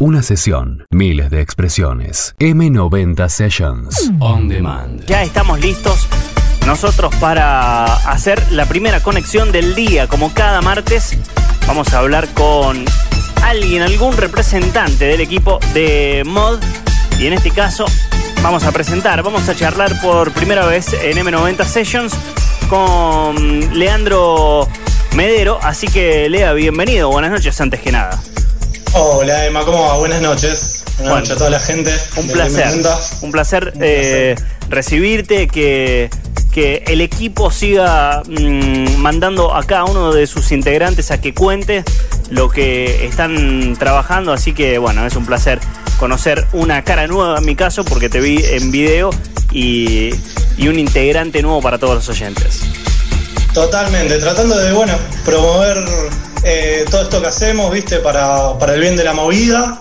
Una sesión, miles de expresiones. M90 Sessions. On demand. Ya estamos listos nosotros para hacer la primera conexión del día. Como cada martes, vamos a hablar con alguien, algún representante del equipo de Mod. Y en este caso, vamos a presentar, vamos a charlar por primera vez en M90 Sessions con Leandro Medero. Así que, Lea, bienvenido. Buenas noches antes que nada. Hola Emma, ¿cómo va? Buenas noches. Buenas noches a toda la gente. Un placer. Un placer, eh, recibirte, que, que el equipo siga mm, mandando a cada uno de sus integrantes a que cuente lo que están trabajando. Así que bueno, es un placer conocer una cara nueva en mi caso, porque te vi en video y, y un integrante nuevo para todos los oyentes. Totalmente, tratando de, bueno, promover eh, todo esto que hacemos, viste, para, el bien de la movida.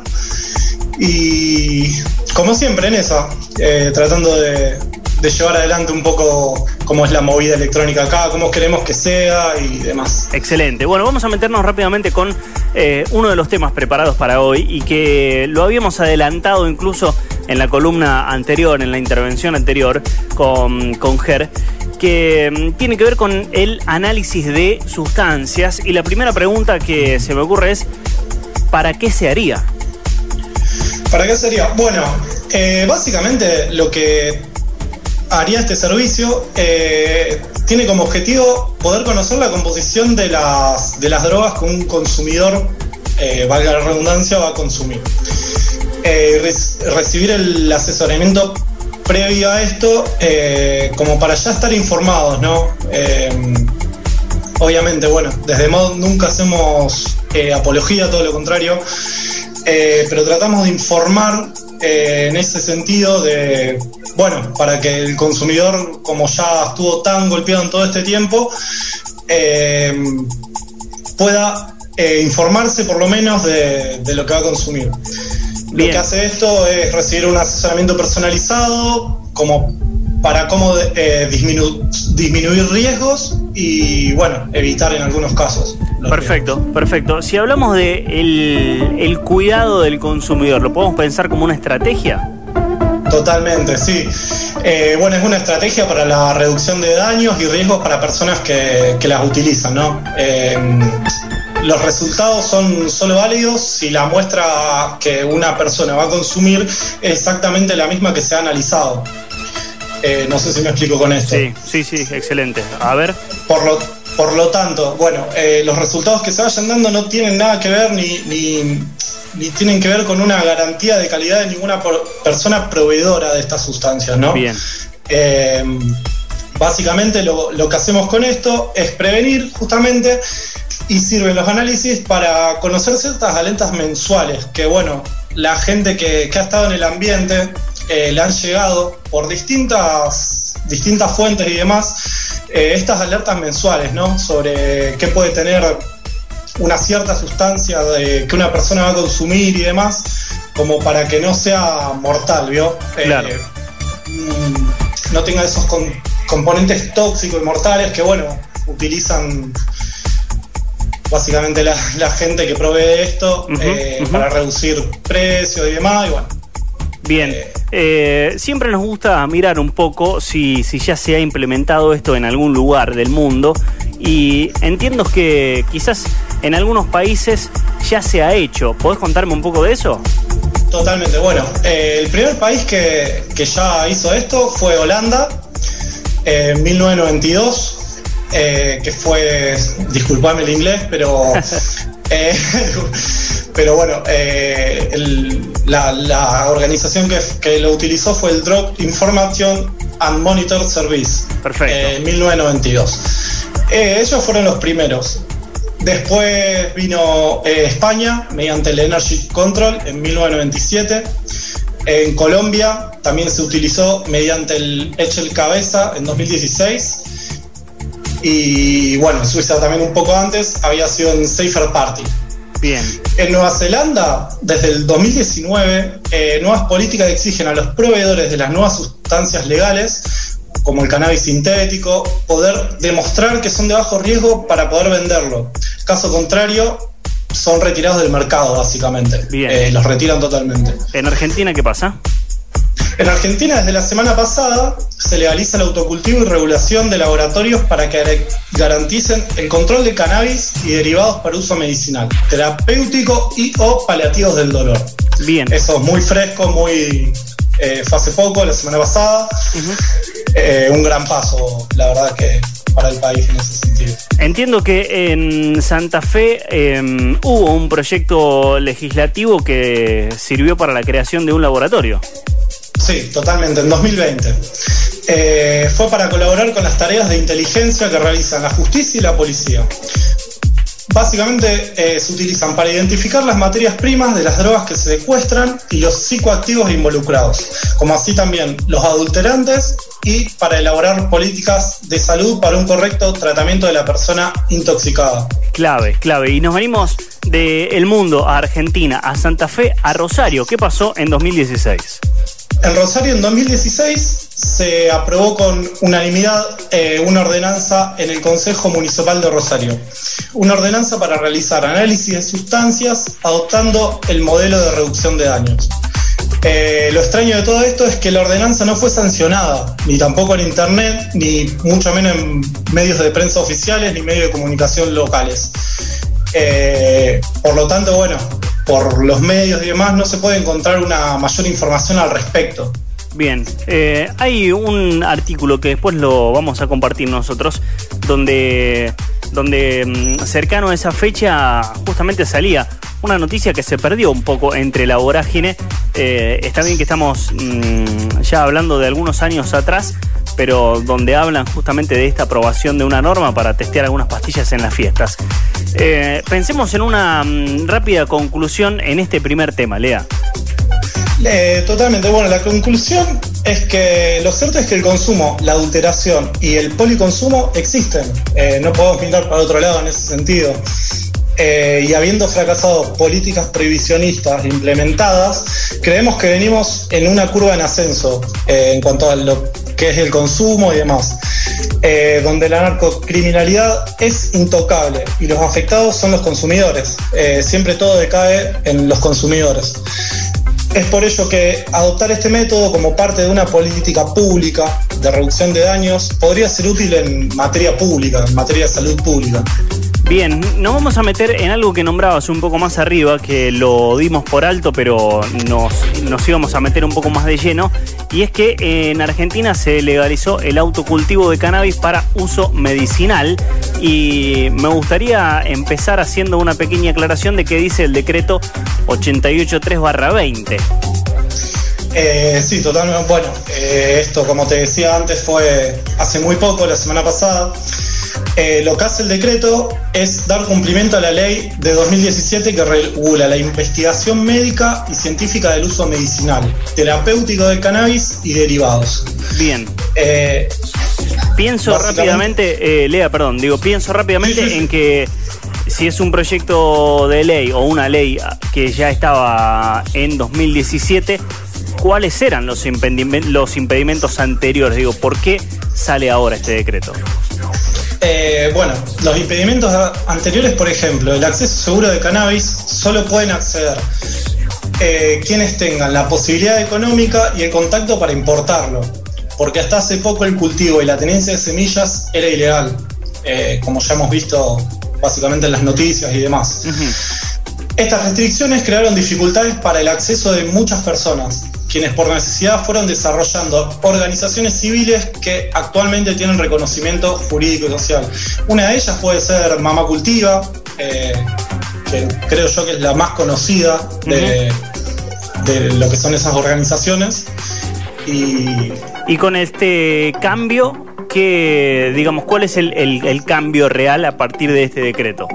Y como siempre en eso, eh, tratando de, llevar adelante un poco cómo es la movida electrónica acá, cómo queremos que sea y demás. Excelente. Bueno, vamos a meternos rápidamente con eh, uno de los temas preparados para hoy y que lo habíamos adelantado incluso en la columna anterior, en la intervención anterior con, con Ger, que mm, tiene que ver con el análisis de sustancias. Y la primera pregunta que se me ocurre es, ¿para qué se haría? ¿Para qué sería? Bueno, eh, básicamente lo que haría este servicio eh, tiene como objetivo poder conocer la composición de las, de las drogas que un consumidor, eh, valga la redundancia, va a consumir. recibir el asesoramiento previo a esto, eh, como para ya estar informados, ¿no? Eh, obviamente, bueno, desde Mod nunca hacemos eh, apología, todo lo contrario, pero tratamos de informar en ese sentido de, bueno, para que el consumidor, como ya estuvo tan golpeado en todo este tiempo, pueda informarse por lo menos de lo que va a consumir. Lo que hace esto es recibir un asesoramiento personalizado como para cómo eh, disminuir riesgos y bueno, evitar en algunos casos. Perfecto, perfecto. Si hablamos de el, cuidado del consumidor, ¿lo podemos pensar como una estrategia? Totalmente, sí. Eh, bueno, es una estrategia para la reducción de daños y riesgos para personas que, las utilizan, ¿no? Eh, los resultados son solo válidos si la muestra que una persona va a consumir es exactamente la misma que se ha analizado. Eh, no sé si me explico con esto. Sí, sí, sí, excelente. A ver. Por lo, por lo tanto, bueno, eh, los resultados que se vayan dando no tienen nada que ver ni, ni, tienen que ver con una garantía de calidad de ninguna persona proveedora de estas sustancias, ¿no? Bien. Eh, básicamente lo, lo, que hacemos con esto es prevenir justamente y sirven los análisis para conocer ciertas alertas mensuales que, bueno, la gente que, ha estado en el ambiente eh, le han llegado por distintas, distintas fuentes y demás eh, estas alertas mensuales, ¿no? Sobre qué puede tener una cierta sustancia de, que una persona va a consumir y demás, como para que no sea mortal, ¿vio? Eh, mm, no tenga esos componentes tóxicos y mortales que, bueno, utilizan básicamente la, gente que provee esto eh, para reducir precios y demás. Y bueno, Bien, eh, eh, siempre nos gusta mirar un poco si, si ya se ha implementado esto en algún lugar del mundo y entiendo que quizás en algunos países ya se ha hecho. ¿Podés contarme un poco de eso? Totalmente, bueno, el primer país que, que, ya hizo esto fue Holanda en 1992 eh, que fue, disculpame el inglés, pero, eh, pero bueno, eh, la, organización que, lo utilizó fue el Drug Information and Monitor Service Perfecto. en 1992. ellos fueron los primeros. Después vino España mediante el Energy Control en 1997. En Colombia también se utilizó mediante el Echel Cabeza en 2016 y bueno, Suiza también un poco antes había sido en Safer Party. Bien. En Nueva Zelanda, desde el 2019, eh, nuevas políticas exigen a los proveedores de las nuevas sustancias legales, como el cannabis sintético, poder demostrar que son de bajo riesgo para poder venderlo. Caso contrario, son retirados del mercado, básicamente. Bien. Eh, los retiran totalmente. ¿En Argentina qué pasa? En Argentina, desde la semana pasada, se legaliza el autocultivo y regulación de laboratorios para que garanticen el control de cannabis y derivados para uso medicinal, terapéutico y o paliativos del dolor. Bien. Eso es muy fresco, muy... Eh, fue hace poco, la semana pasada. Eh, un gran paso, la verdad que para el país en ese sentido. Entiendo que en Santa Fe eh, hubo un proyecto legislativo que sirvió para la creación de un laboratorio. Sí, totalmente, en 2020. Eh, fue para colaborar con las tareas de inteligencia que realizan la justicia y la policía. Básicamente eh, se utilizan para identificar las materias primas de las drogas que se secuestran y los psicoactivos involucrados, como así también los adulterantes y para elaborar políticas de salud para un correcto tratamiento de la persona intoxicada. Clave, clave. Y nos venimos del mundo a Argentina, a Santa Fe, a Rosario. ¿Qué pasó en 2016? En Rosario en 2016 se aprobó con unanimidad eh, una ordenanza en el Consejo Municipal de Rosario. Una ordenanza para realizar análisis de sustancias adoptando el modelo de reducción de daños. Eh, lo extraño de todo esto es que la ordenanza no fue sancionada, ni tampoco en Internet, ni mucho menos en medios de prensa oficiales, ni medios de comunicación locales. Eh, por lo tanto, bueno, por los medios y demás no se puede encontrar una mayor información al respecto. Bien, eh, hay un artículo que después lo vamos a compartir nosotros, donde, donde mm, cercano a esa fecha justamente salía una noticia que se perdió un poco entre la vorágine. Eh, está bien que estamos mm, ya hablando de algunos años atrás, pero donde hablan justamente de esta aprobación de una norma para testear algunas pastillas en las fiestas. Eh, pensemos en una mm, rápida conclusión en este primer tema, Lea. Eh, totalmente. Bueno, la conclusión es que lo cierto es que el consumo, la adulteración y el policonsumo existen. Eh, no podemos mirar para otro lado en ese sentido. Eh, y habiendo fracasado políticas prohibicionistas implementadas, creemos que venimos en una curva en ascenso en cuanto a lo que es el consumo y demás, donde la narcocriminalidad es intocable y los afectados son los consumidores. siempre todo decae en los consumidores. Es por ello que adoptar este método como parte de una política pública de reducción de daños podría ser útil en materia pública, en materia de salud pública. Bien, nos vamos a meter en algo que nombrabas un poco más arriba, que lo dimos por alto, pero nos, nos íbamos a meter un poco más de lleno, y es que en Argentina se legalizó el autocultivo de cannabis para uso medicinal, y me gustaría empezar haciendo una pequeña aclaración de qué dice el decreto 883-20. Eh, sí, totalmente. Bueno, eh, esto, como te decía antes, fue hace muy poco, la semana pasada. Eh, lo que hace el decreto es dar cumplimiento a la ley de 2017 que regula la investigación médica y científica del uso medicinal, terapéutico del cannabis y derivados. Bien. Eh, pienso rápidamente, eh, Lea, perdón, digo, pienso rápidamente en que si es un proyecto de ley o una ley que ya estaba en 2017, ¿cuáles eran los, los impedimentos anteriores? Digo, ¿por qué sale ahora este decreto? Eh, bueno, los impedimentos anteriores, por ejemplo, el acceso seguro de cannabis, solo pueden acceder eh, quienes tengan la posibilidad económica y el contacto para importarlo, porque hasta hace poco el cultivo y la tenencia de semillas era ilegal, eh, como ya hemos visto básicamente en las noticias y demás. Estas restricciones crearon dificultades para el acceso de muchas personas, quienes por necesidad fueron desarrollando organizaciones civiles que actualmente tienen reconocimiento jurídico y social. Una de ellas puede ser Mamá Cultiva, eh, que creo yo que es la más conocida de, lo que son esas organizaciones. Y, con este cambio, ¿qué, digamos, ¿cuál es el cambio real a partir de este decreto?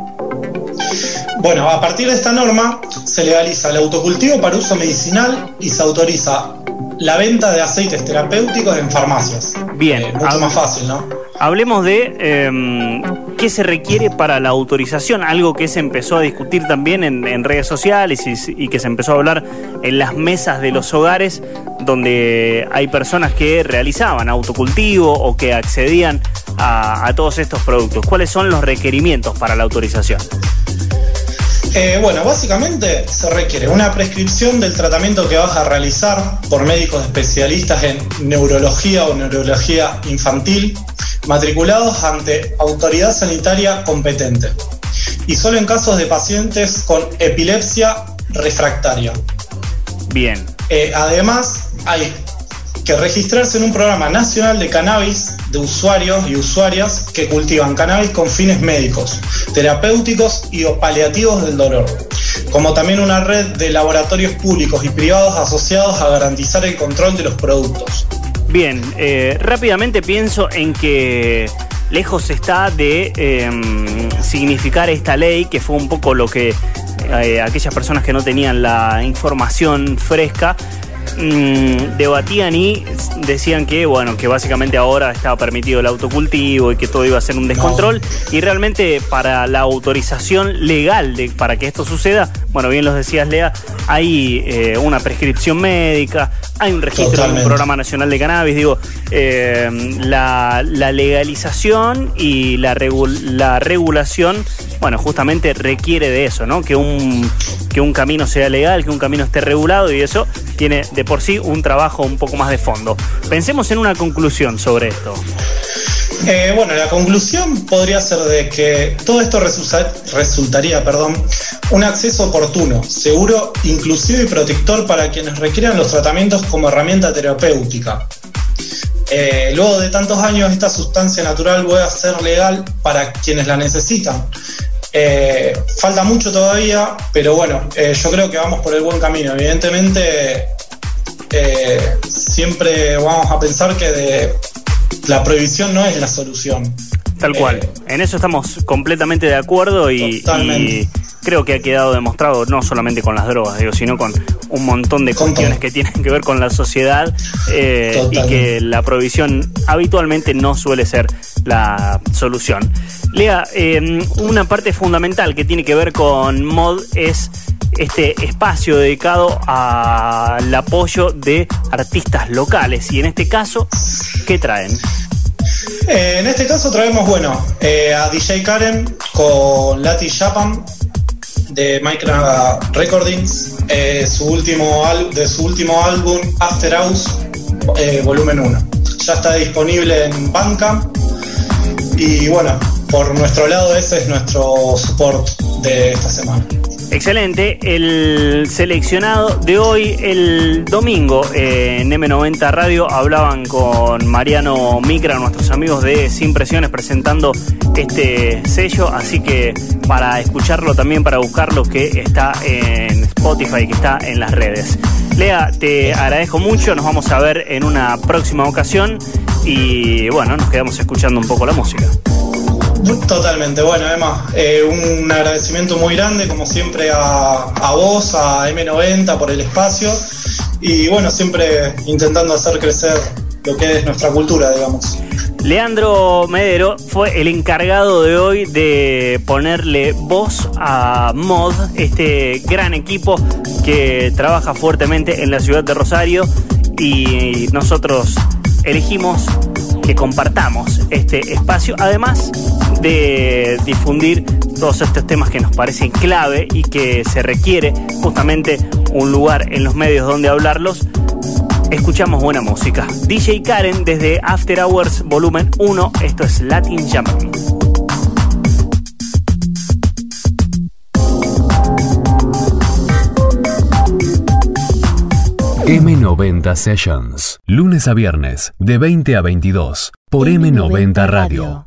Bueno, a partir de esta norma se legaliza el autocultivo para uso medicinal y se autoriza la venta de aceites terapéuticos en farmacias. Bien. Eh, mucho más fácil, ¿no? Hablemos de em, qué se requiere para la autorización, algo que se empezó a discutir también en, redes sociales y, que se empezó a hablar en las mesas de los hogares, donde hay personas que realizaban autocultivo o que accedían a todos estos productos. ¿Cuáles son los requerimientos para la autorización? Eh, bueno, básicamente se requiere una prescripción del tratamiento que vas a realizar por médicos especialistas en neurología o neurología infantil, matriculados ante autoridad sanitaria competente. Y solo en casos de pacientes con epilepsia refractaria. Bien. Eh, además, hay que registrarse en un programa nacional de cannabis de usuarios y usuarias que cultivan cannabis con fines médicos, terapéuticos y o paliativos del dolor, como también una red de laboratorios públicos y privados asociados a garantizar el control de los productos. Bien, eh, rápidamente pienso en que lejos está de em, significar esta ley, que fue un poco lo que eh, aquellas personas que no tenían la información fresca Mm, debatían y decían que, bueno, que básicamente ahora estaba permitido el autocultivo y que todo iba a ser un descontrol. Y realmente para la autorización legal de, para que esto suceda, bueno, bien los decías, Lea, hay eh, una prescripción médica, hay un registro de un programa nacional de cannabis, digo, eh, la, legalización y la, la regulación, bueno, justamente requiere de eso, ¿no? Que un, que un camino sea legal, que un camino esté regulado y eso tiene de por sí un trabajo un poco más de fondo. Pensemos en una conclusión sobre esto. Eh, bueno, la conclusión podría ser de que todo esto resultaría perdón, un acceso oportuno, seguro, inclusivo y protector para quienes requieran los tratamientos como herramienta terapéutica. Eh, luego de tantos años, esta sustancia natural puede ser legal para quienes la necesitan. Eh, falta mucho todavía, pero bueno, yo creo que vamos por el buen camino. Evidentemente, siempre vamos a pensar que de la prohibición no es la solución. Tal cual. Eh, en eso estamos completamente de acuerdo y, creo que ha quedado demostrado no solamente con las drogas, digo, sino con un montón de cuestiones que tienen que ver con la sociedad eh, y que la prohibición habitualmente no suele ser la solución. Lea, una parte fundamental que tiene que ver con mod es este espacio dedicado al apoyo de artistas locales y en este caso, ¿qué traen? Eh, en este caso traemos, bueno, eh, a DJ Karen con Lati Japan de Micro Recordings, eh, su último de su último álbum After House, volumen 1. Ya está disponible en Bandcamp y bueno, por nuestro lado ese es nuestro support de esta semana. Excelente. El seleccionado de hoy, el domingo, en M90 Radio, hablaban con Mariano Micra, nuestros amigos de Sin Presiones, presentando este sello. Así que para escucharlo también, para buscarlo, que está en Spotify, que está en las redes. Lea, te agradezco mucho. Nos vamos a ver en una próxima ocasión. Y bueno, nos quedamos escuchando un poco la música. Totalmente, bueno, Emma, eh, un agradecimiento muy grande, como siempre, a, a, vos, a M90 por el espacio. Y bueno, siempre intentando hacer crecer lo que es nuestra cultura, digamos. Leandro Medero fue el encargado de hoy de ponerle voz a Mod, este gran equipo que trabaja fuertemente en la ciudad de Rosario. Y nosotros elegimos que compartamos este espacio, además de difundir todos estos temas que nos parecen clave y que se requiere justamente un lugar en los medios donde hablarlos. Escuchamos buena música. DJ Karen desde After Hours Volumen 1, esto es Latin Jumping. M90 Sessions, lunes a viernes, de 20 a 22, por M90 Radio.